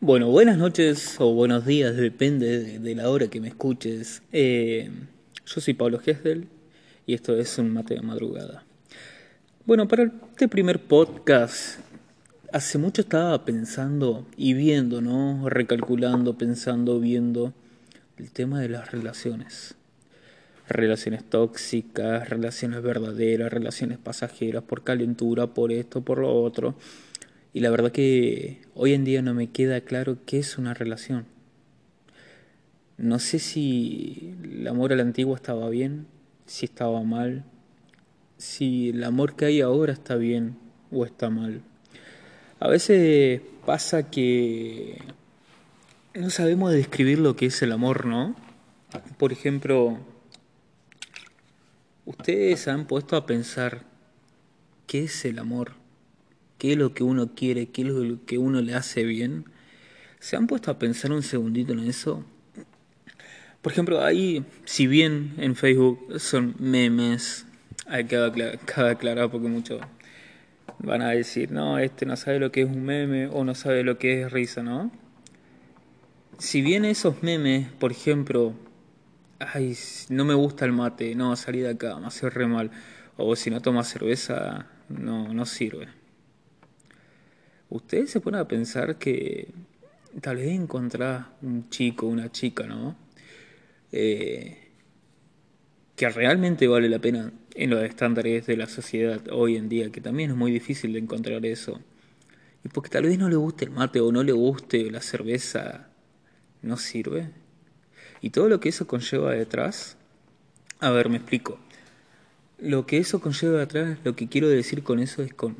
Bueno, buenas noches o buenos días, depende de, la hora que me escuches. Eh, yo soy Pablo Gesdel y esto es un mate de madrugada. Bueno, para este primer podcast, hace mucho estaba pensando y viendo, ¿no? Recalculando, pensando, viendo el tema de las relaciones. Relaciones tóxicas, relaciones verdaderas, relaciones pasajeras, por calentura, por esto, por lo otro. Y la verdad que hoy en día no me queda claro qué es una relación. No sé si el amor a la antigua estaba bien, si estaba mal, si el amor que hay ahora está bien o está mal. A veces pasa que no sabemos describir lo que es el amor, ¿no? Por ejemplo, ustedes han puesto a pensar qué es el amor qué es lo que uno quiere, qué es lo que uno le hace bien. ¿Se han puesto a pensar un segundito en eso? Por ejemplo, ahí, si bien en Facebook son memes, hay que aclarar porque muchos van a decir, no, este no sabe lo que es un meme o no sabe lo que es risa, ¿no? Si bien esos memes, por ejemplo, ay, no me gusta el mate, no, salí de acá, me hace re mal, o si no tomas cerveza, no, no sirve ustedes se ponen a pensar que tal vez encontrar un chico, una chica, ¿no? Eh, que realmente vale la pena en los estándares de la sociedad hoy en día, que también es muy difícil de encontrar eso. Y porque tal vez no le guste el mate o no le guste la cerveza, no sirve. Y todo lo que eso conlleva detrás, a ver, me explico. Lo que eso conlleva detrás, lo que quiero decir con eso es con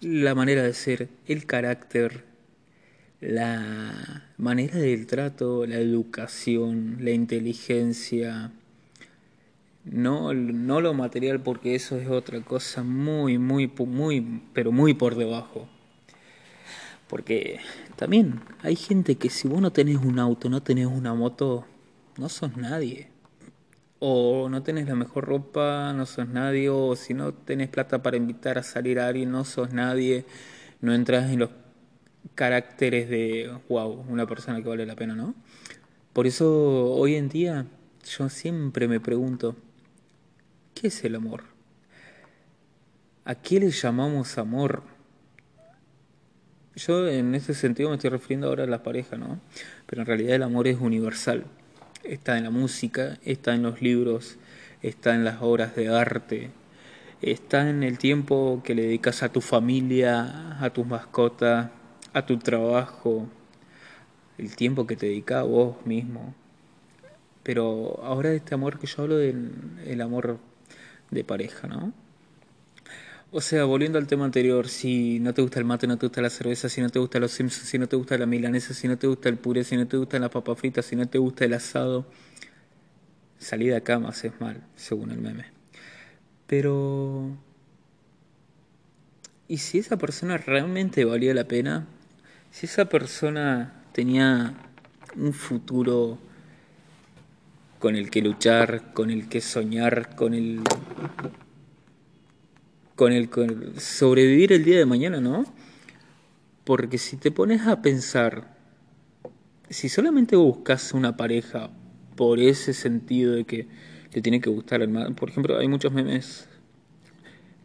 la manera de ser, el carácter, la manera del trato, la educación, la inteligencia, no, no lo material porque eso es otra cosa muy, muy, muy, pero muy por debajo. Porque también hay gente que si vos no tenés un auto, no tenés una moto, no sos nadie o no tenés la mejor ropa, no sos nadie, o si no tenés plata para invitar a salir a alguien, no sos nadie, no entras en los caracteres de, wow, una persona que vale la pena, ¿no? Por eso hoy en día yo siempre me pregunto, ¿qué es el amor? ¿A qué le llamamos amor? Yo en ese sentido me estoy refiriendo ahora a la pareja, ¿no? Pero en realidad el amor es universal está en la música, está en los libros, está en las obras de arte, está en el tiempo que le dedicas a tu familia, a tus mascotas, a tu trabajo, el tiempo que te dedicas a vos mismo. Pero ahora este amor que yo hablo del el amor de pareja, ¿no? O sea, volviendo al tema anterior, si no te gusta el mate, no te gusta la cerveza, si no te gusta los Simpsons, si no te gusta la milanesa, si no te gusta el puré, si no te gusta la papa frita, si no te gusta el asado, salí de más es mal, según el meme. Pero... ¿Y si esa persona realmente valía la pena? Si esa persona tenía un futuro con el que luchar, con el que soñar, con el con el, sobrevivir el día de mañana, ¿no? Porque si te pones a pensar, si solamente buscas una pareja por ese sentido de que te tiene que gustar el por ejemplo, hay muchos memes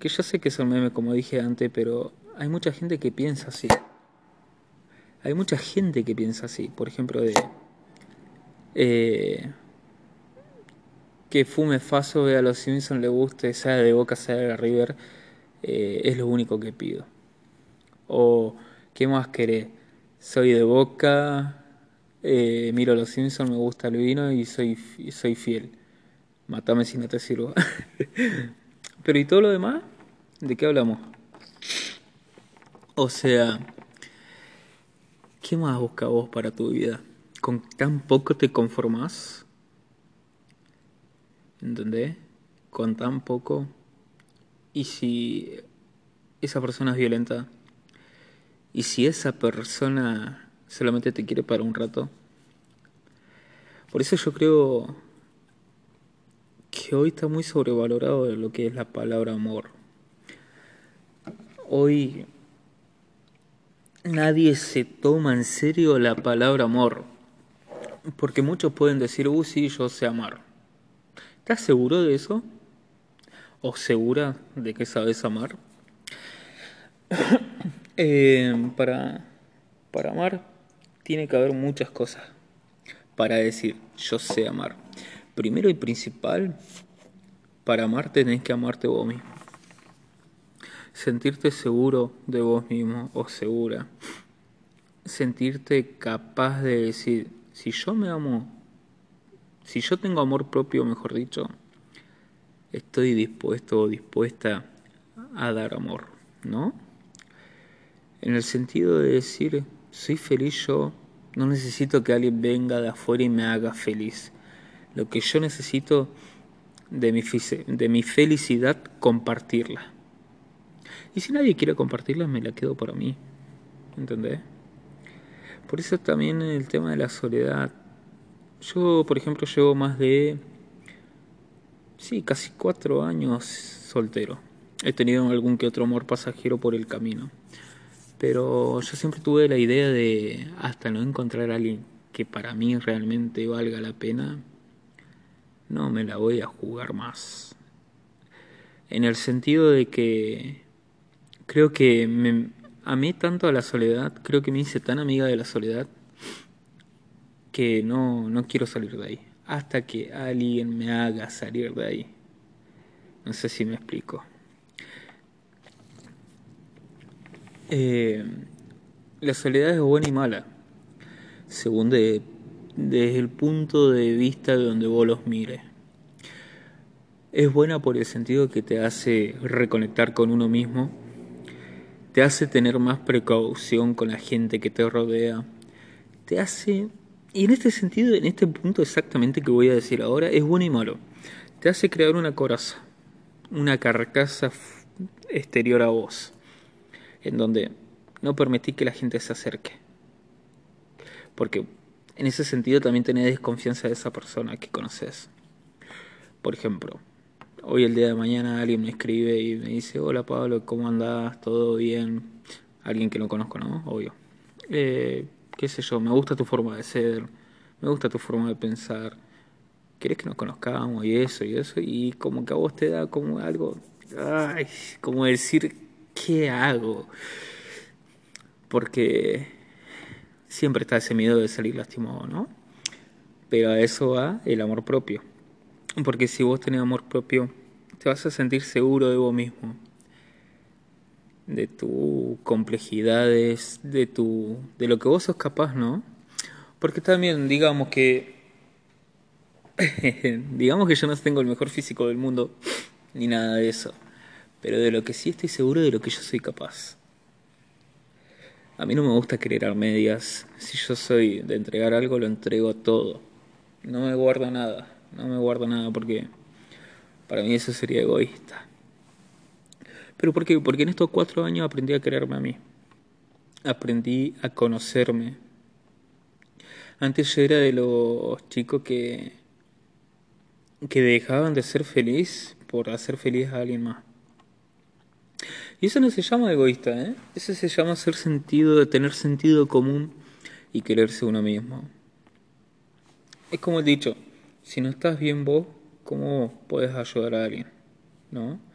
que yo sé que son memes como dije antes, pero hay mucha gente que piensa así. Hay mucha gente que piensa así, por ejemplo, de eh, que fume Faso, vea a los Simpsons, le guste, sea de Boca, sea de River eh, es lo único que pido. O, ¿qué más querés? Soy de boca, eh, miro los Simpsons, me gusta el vino y soy, soy fiel. Matame si no te sirvo. Pero ¿y todo lo demás? ¿De qué hablamos? O sea, ¿qué más busca vos para tu vida? ¿Con tan poco te conformás? ¿Entendés? Con tan poco ¿Y si esa persona es violenta? ¿Y si esa persona solamente te quiere para un rato? Por eso yo creo que hoy está muy sobrevalorado lo que es la palabra amor. Hoy nadie se toma en serio la palabra amor. Porque muchos pueden decir, uh, sí, yo sé amar. ¿Estás seguro de eso? ¿O segura de que sabes amar? Eh, para, para amar tiene que haber muchas cosas. Para decir, yo sé amar. Primero y principal, para amar tenés que amarte vos mismo sentirte seguro de vos mismo o segura, sentirte capaz de decir, si yo me amo, si yo tengo amor propio, mejor dicho, estoy dispuesto o dispuesta a dar amor, ¿no? En el sentido de decir, soy feliz yo, no necesito que alguien venga de afuera y me haga feliz. Lo que yo necesito de mi, de mi felicidad, compartirla. Y si nadie quiere compartirla, me la quedo para mí. ¿Entendés? Por eso también el tema de la soledad. Yo, por ejemplo, llevo más de... Sí, casi cuatro años soltero. He tenido algún que otro amor pasajero por el camino. Pero yo siempre tuve la idea de, hasta no encontrar a alguien que para mí realmente valga la pena, no me la voy a jugar más. En el sentido de que creo que me amé tanto a la soledad, creo que me hice tan amiga de la soledad que no, no quiero salir de ahí. Hasta que alguien me haga salir de ahí. No sé si me explico. Eh, la soledad es buena y mala, según de, desde el punto de vista de donde vos los mires. Es buena por el sentido que te hace reconectar con uno mismo te hace tener más precaución con la gente que te rodea, te hace, y en este sentido, en este punto exactamente que voy a decir ahora, es bueno y malo, te hace crear una coraza, una carcasa exterior a vos, en donde no permitís que la gente se acerque, porque en ese sentido también tenés desconfianza de esa persona que conoces. Por ejemplo, hoy el día de mañana alguien me escribe y me dice, hola Pablo, ¿cómo andás? ¿Todo bien? Alguien que no conozco, ¿no? Obvio. Eh, qué sé yo, me gusta tu forma de ser, me gusta tu forma de pensar. ¿Querés que nos conozcamos? Y eso, y eso. Y como que a vos te da como algo, ay, como decir, ¿qué hago? Porque siempre está ese miedo de salir lastimado, ¿no? Pero a eso va el amor propio. Porque si vos tenés amor propio, te vas a sentir seguro de vos mismo, de tus complejidades, de tu, de lo que vos sos capaz, ¿no? Porque también, digamos que, digamos que yo no tengo el mejor físico del mundo, ni nada de eso, pero de lo que sí estoy seguro de lo que yo soy capaz. A mí no me gusta querer a medias. Si yo soy de entregar algo, lo entrego todo. No me guardo nada no me guardo nada porque para mí eso sería egoísta. ¿Pero por qué? Porque en estos cuatro años aprendí a quererme a mí. Aprendí a conocerme. Antes yo era de los chicos que, que dejaban de ser feliz por hacer feliz a alguien más. Y eso no se llama egoísta, ¿eh? Eso se llama ser sentido, tener sentido común y quererse uno mismo. Es como he dicho, si no estás bien vos, ¿cómo puedes ayudar a alguien? ¿No?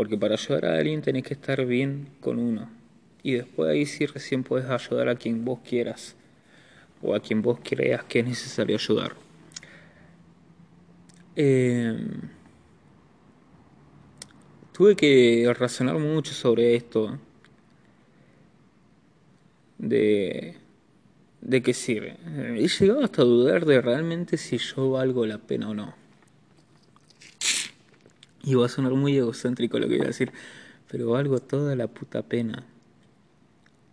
Porque para ayudar a alguien tenés que estar bien con uno. Y después ahí sí recién puedes ayudar a quien vos quieras. O a quien vos creas que es necesario ayudar. Em, tuve que razonar mucho sobre esto. De ¿De qué sirve? He llegado hasta dudar de realmente si yo valgo la pena o no. Y va a sonar muy egocéntrico lo que voy a decir, pero valgo toda la puta pena.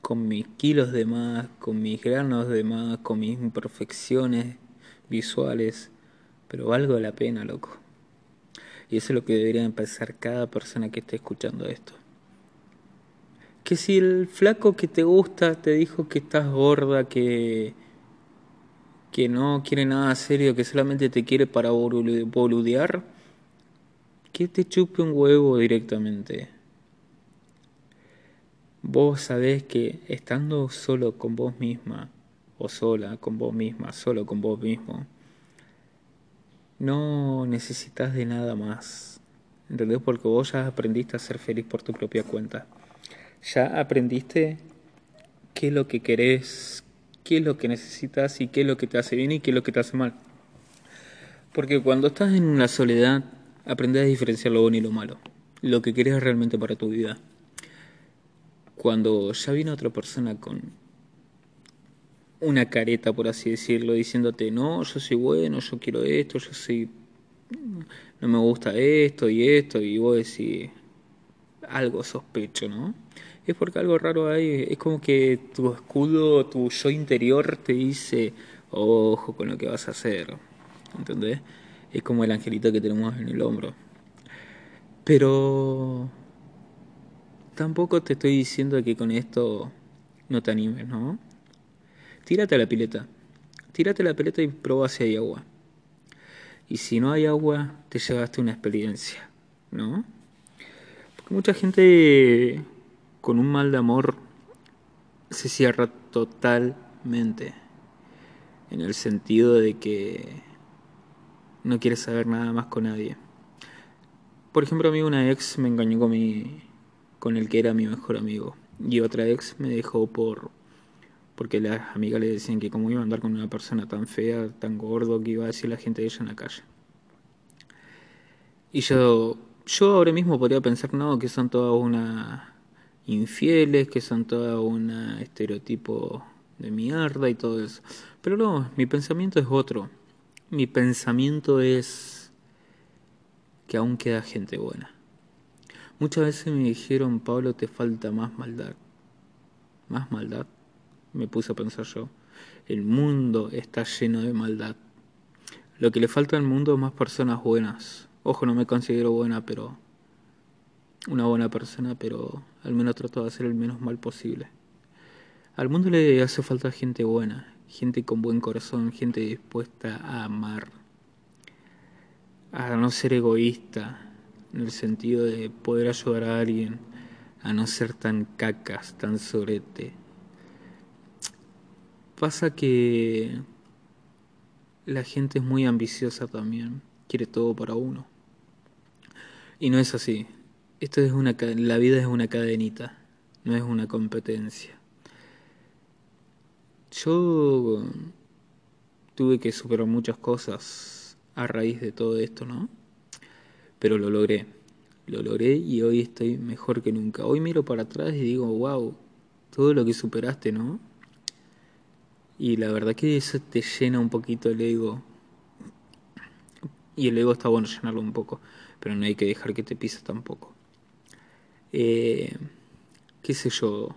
Con mis kilos de más, con mis granos de más, con mis imperfecciones visuales, pero valgo la pena, loco. Y eso es lo que debería empezar cada persona que esté escuchando esto que si el flaco que te gusta te dijo que estás gorda, que, que no quiere nada serio, que solamente te quiere para boludear, que te chupe un huevo directamente. vos sabés que estando solo con vos misma, o sola con vos misma, solo con vos mismo, no necesitas de nada más. ¿Entendés? Porque vos ya aprendiste a ser feliz por tu propia cuenta. Ya aprendiste qué es lo que querés, qué es lo que necesitas y qué es lo que te hace bien y qué es lo que te hace mal. Porque cuando estás en la soledad, aprendes a diferenciar lo bueno y lo malo, lo que querés realmente para tu vida. Cuando ya viene otra persona con una careta, por así decirlo, diciéndote, no, yo soy bueno, yo quiero esto, yo soy... no me gusta esto y esto, y vos decís, algo sospecho, ¿no? Es porque algo raro hay, es como que tu escudo, tu yo interior te dice, ojo con lo que vas a hacer, ¿entendés? Es como el angelito que tenemos en el hombro. Pero tampoco te estoy diciendo que con esto no te animes, ¿no? Tírate a la pileta. Tírate a la pileta y prueba si hay agua. Y si no hay agua, te llevaste una experiencia, ¿no? Porque mucha gente con un mal de amor se cierra totalmente. En el sentido de que no quiere saber nada más con nadie. Por ejemplo, a mí una ex me engañó con, mi, con el que era mi mejor amigo. Y otra ex me dejó por porque las amigas le decían que cómo iba a andar con una persona tan fea, tan gordo, que iba a decir la gente de ella en la calle. Y yo, yo ahora mismo podría pensar, no, que son todas una infieles, que son todas una estereotipo de mierda y todo eso. Pero no, mi pensamiento es otro. Mi pensamiento es que aún queda gente buena. Muchas veces me dijeron, Pablo, te falta más maldad. ¿Más maldad? me puse a pensar yo. El mundo está lleno de maldad. Lo que le falta al mundo es más personas buenas. Ojo, no me considero buena, pero una buena persona, pero al menos trato de hacer el menos mal posible. Al mundo le hace falta gente buena, gente con buen corazón, gente dispuesta a amar, a no ser egoísta, en el sentido de poder ayudar a alguien, a no ser tan cacas, tan sorete. Pasa que la gente es muy ambiciosa también, quiere todo para uno. Y no es así. Esto es una la vida es una cadenita, no es una competencia. Yo tuve que superar muchas cosas a raíz de todo esto, ¿no? Pero lo logré. Lo logré y hoy estoy mejor que nunca. Hoy miro para atrás y digo, wow, todo lo que superaste, ¿no? Y la verdad que eso te llena un poquito el ego. Y el ego está bueno llenarlo un poco, pero no hay que dejar que te pise tampoco. Eh, ¿Qué sé yo?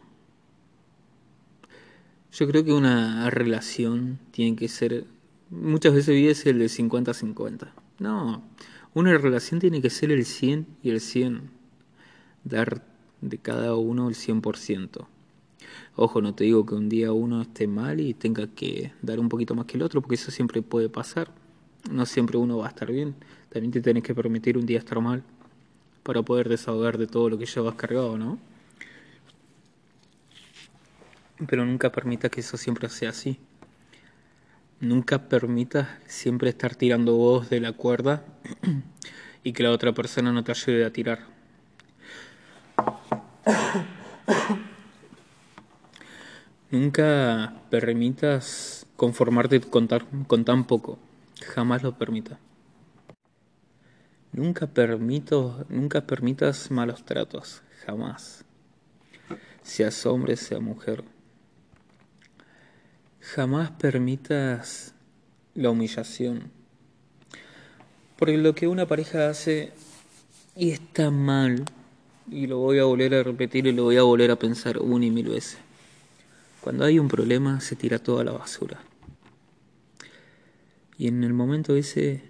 Yo creo que una relación tiene que ser... Muchas veces vives el de 50-50. No, una relación tiene que ser el 100 y el 100. Dar de cada uno el 100%. Ojo, no te digo que un día uno esté mal y tenga que dar un poquito más que el otro, porque eso siempre puede pasar. No siempre uno va a estar bien. También te tenés que permitir un día estar mal para poder desahogar de todo lo que llevas cargado, ¿no? Pero nunca permita que eso siempre sea así. Nunca permitas siempre estar tirando vos de la cuerda y que la otra persona no te ayude a tirar. Nunca permitas conformarte con, con tan poco. Jamás lo permitas. Nunca, permito, nunca permitas malos tratos. Jamás. Seas hombre, sea mujer. Jamás permitas la humillación. Porque lo que una pareja hace y está mal, y lo voy a volver a repetir y lo voy a volver a pensar una y mil veces cuando hay un problema se tira toda la basura. Y en el momento ese,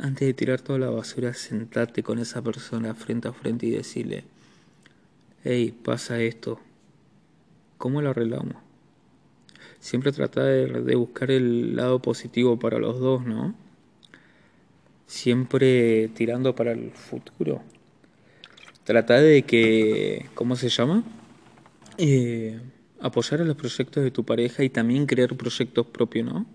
antes de tirar toda la basura, sentate con esa persona frente a frente y decirle, hey, pasa esto, ¿cómo lo arreglamos? Siempre trata de, buscar el lado positivo para los dos, ¿no? Siempre tirando para el futuro. Trata de que, ¿cómo se llama? eh, apoyar a los proyectos de tu pareja y también crear proyectos propios, ¿no?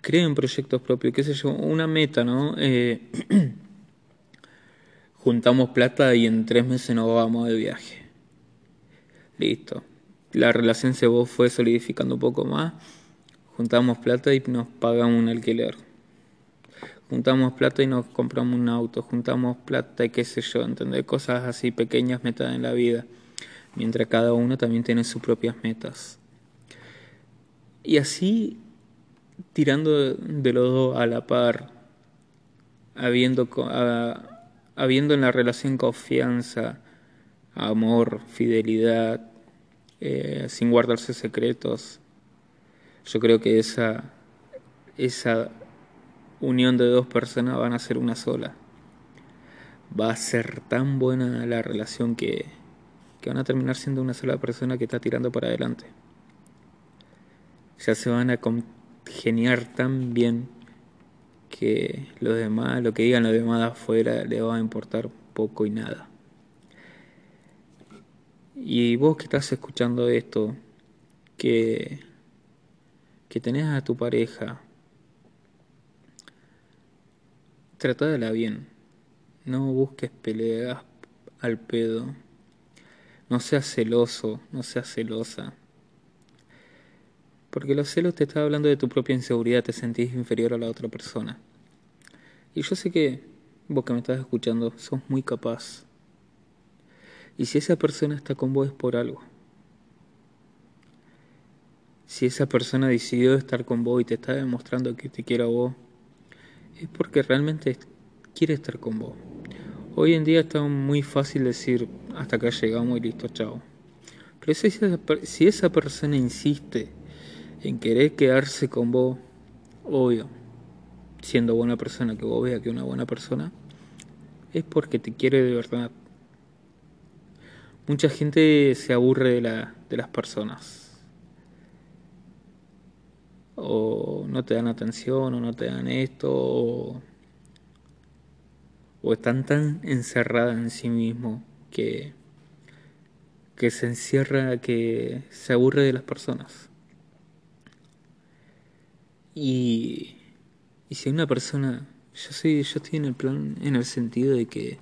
Creen proyectos propios, qué sé yo, una meta, ¿no? Eh, juntamos plata y en tres meses nos vamos de viaje. Listo. La relación se fue solidificando un poco más. Juntamos plata y nos pagamos un alquiler. Juntamos plata y nos compramos un auto. Juntamos plata y qué sé yo, ¿entendés? Cosas así, pequeñas metas en la vida. Mientras cada uno también tiene sus propias metas. Y así, tirando de los dos a la par, habiendo... Habiendo en la relación confianza, amor, fidelidad, eh, sin guardarse secretos, yo creo que esa, esa unión de dos personas van a ser una sola. Va a ser tan buena la relación que, que van a terminar siendo una sola persona que está tirando para adelante. Ya se van a congeniar tan bien que los demás, lo que digan los demás de afuera, le va a importar poco y nada. Y vos que estás escuchando esto, que, que tenés a tu pareja, tratadla bien. No busques peleas al pedo. No seas celoso, no seas celosa. Porque los celos te está hablando de tu propia inseguridad, te sentís inferior a la otra persona. Y yo sé que vos que me estás escuchando sos muy capaz. Y si esa persona está con vos es por algo. Si esa persona decidió estar con vos y te está demostrando que te quiere a vos, es porque realmente quiere estar con vos. Hoy en día está muy fácil decir hasta acá llegamos y listo, chao. Pero si esa, si esa persona insiste en querer quedarse con vos, obvio, siendo buena persona, que vos veas que es una buena persona, es porque te quiere de verdad. Mucha gente se aburre de, la, de las personas. O no te dan atención, o no te dan esto, o, están tan encerradas en sí mismo que, que se encierra, que se aburre de las personas. Y, y si una persona, yo soy, yo estoy en el plan, en el sentido de que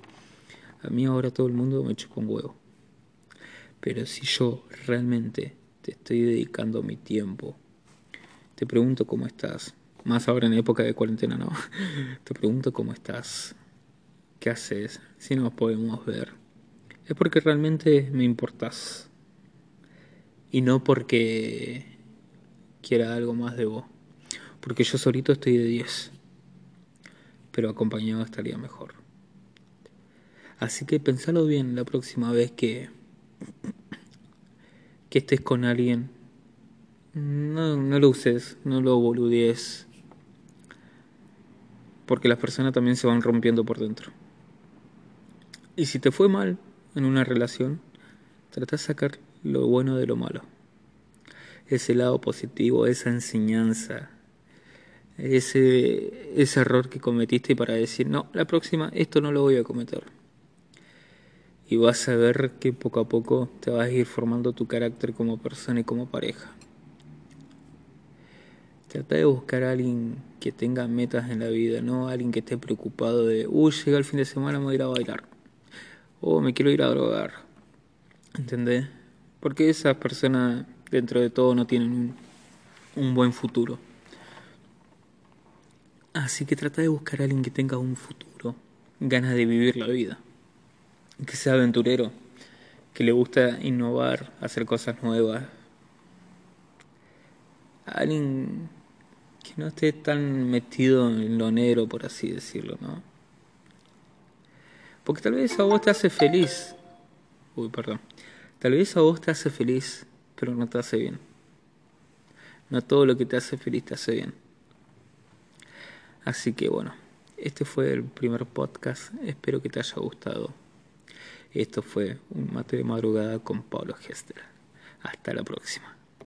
a mí ahora todo el mundo me chupa un huevo. Pero si yo realmente te estoy dedicando mi tiempo, te pregunto cómo estás, más ahora en época de cuarentena, ¿no? Te pregunto cómo estás, qué haces, si nos podemos ver. Es porque realmente me importas. Y no porque quiera algo más de vos. Porque yo solito estoy de 10. Pero acompañado estaría mejor. Así que pensalo bien la próxima vez que, que estés con alguien. No, no lo uses, no lo boludees. Porque las personas también se van rompiendo por dentro. Y si te fue mal en una relación, trata de sacar lo bueno de lo malo. Ese lado positivo, esa enseñanza, ese, ese error que cometiste para decir, no, la próxima esto no lo voy a cometer. Y vas a ver que poco a poco te vas a ir formando tu carácter como persona y como pareja. Trata de buscar a alguien que tenga metas en la vida, no alguien que esté preocupado de, uy, llega el fin de semana, me voy a ir a bailar. O me quiero ir a drogar. ¿Entendés? Porque esas personas, dentro de todo, no tienen un, un buen futuro. Así que trata de buscar a alguien que tenga un futuro, ganas de vivir la vida, que sea aventurero, que le gusta innovar, hacer cosas nuevas. Alguien que no esté tan metido en lo negro, por así decirlo, ¿no? Porque tal vez a vos te hace feliz. Uy, perdón. Tal vez a vos te hace feliz, pero no te hace bien. No todo lo que te hace feliz te hace bien. Así que bueno, este fue el primer podcast, espero que te haya gustado. Esto fue un mate de madrugada con Pablo Gester. Hasta la próxima.